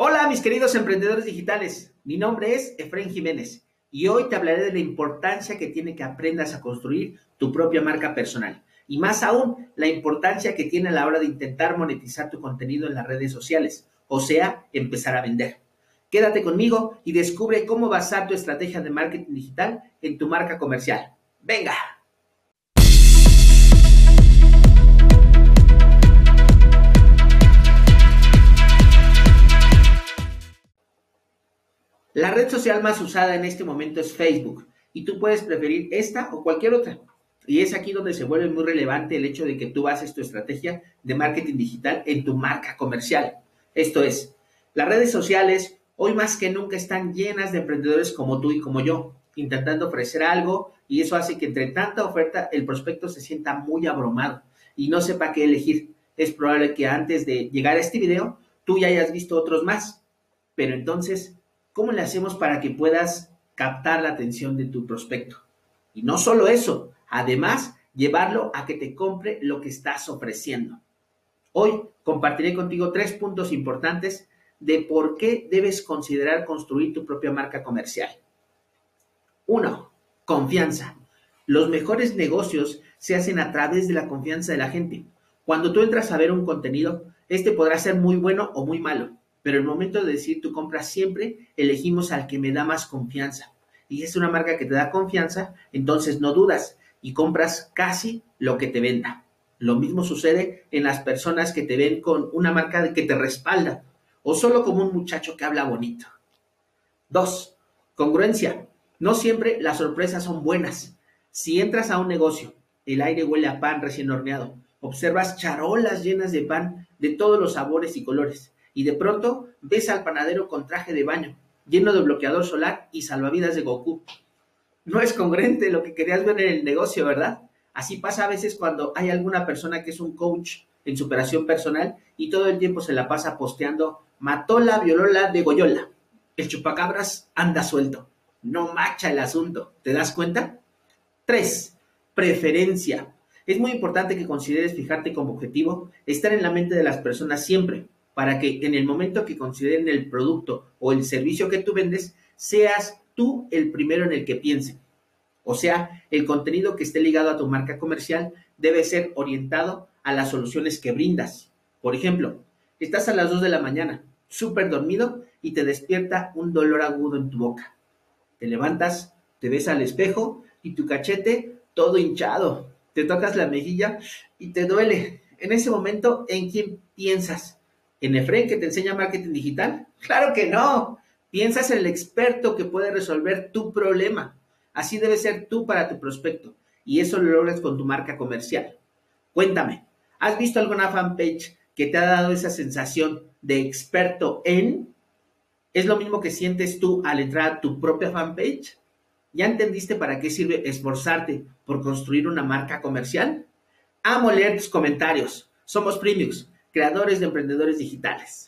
Hola mis queridos emprendedores digitales, mi nombre es Efraín Jiménez y hoy te hablaré de la importancia que tiene que aprendas a construir tu propia marca personal y más aún la importancia que tiene a la hora de intentar monetizar tu contenido en las redes sociales, o sea, empezar a vender. Quédate conmigo y descubre cómo basar tu estrategia de marketing digital en tu marca comercial. ¡Venga! La red social más usada en este momento es Facebook y tú puedes preferir esta o cualquier otra. Y es aquí donde se vuelve muy relevante el hecho de que tú bases tu estrategia de marketing digital en tu marca comercial. Esto es, las redes sociales hoy más que nunca están llenas de emprendedores como tú y como yo, intentando ofrecer algo y eso hace que entre tanta oferta el prospecto se sienta muy abrumado y no sepa qué elegir. Es probable que antes de llegar a este video tú ya hayas visto otros más, pero entonces ¿Cómo le hacemos para que puedas captar la atención de tu prospecto? Y no solo eso, además, llevarlo a que te compre lo que estás ofreciendo. Hoy compartiré contigo tres puntos importantes de por qué debes considerar construir tu propia marca comercial. Uno, Confianza. Los mejores negocios se hacen a través de la confianza de la gente. Cuando tú entras a ver un contenido, este podrá ser muy bueno o muy malo, pero el momento de decir tu compra siempre elegimos al que me da más confianza. Y es una marca que te da confianza, entonces no dudas y compras casi lo que te venda. Lo mismo sucede en las personas que te ven con una marca que te respalda o solo como un muchacho que habla bonito. Dos, congruencia. No siempre las sorpresas son buenas. Si entras a un negocio, el aire huele a pan recién horneado, observas charolas llenas de pan de todos los sabores y colores y de pronto ves al panadero con traje de baño, lleno de bloqueador solar y salvavidas de Goku. No es congruente lo que querías ver en el negocio, ¿verdad? Así pasa a veces cuando hay alguna persona que es un coach en superación personal y todo el tiempo se la pasa posteando mató la violola de Goyola. El chupacabras anda suelto. No macha el asunto. ¿Te das cuenta? 3. Preferencia. Es muy importante que consideres fijarte como objetivo estar en la mente de las personas siempre para que en el momento que consideren el producto o el servicio que tú vendes, seas tú el primero en el que piensen. O sea, el contenido que esté ligado a tu marca comercial debe ser orientado a las soluciones que brindas. Por ejemplo, estás a las 2 de la mañana, súper dormido y te despierta un dolor agudo en tu boca. Te levantas, te ves al espejo y tu cachete todo hinchado. Te tocas la mejilla y te duele. En ese momento, ¿en quién piensas? ¿En Efraín que te enseña marketing digital? Claro que no. Piensas en el experto que puede resolver tu problema. Así debe ser tú para tu prospecto. Y eso lo logras con tu marca comercial. Cuéntame, ¿has visto alguna fanpage que te ha dado esa sensación de experto en? ¿Es lo mismo que sientes tú al entrar a tu propia fanpage? ¿Ya entendiste para qué sirve esforzarte por construir una marca comercial? Amo leer tus comentarios. Somos Premiums creadores de emprendedores digitales.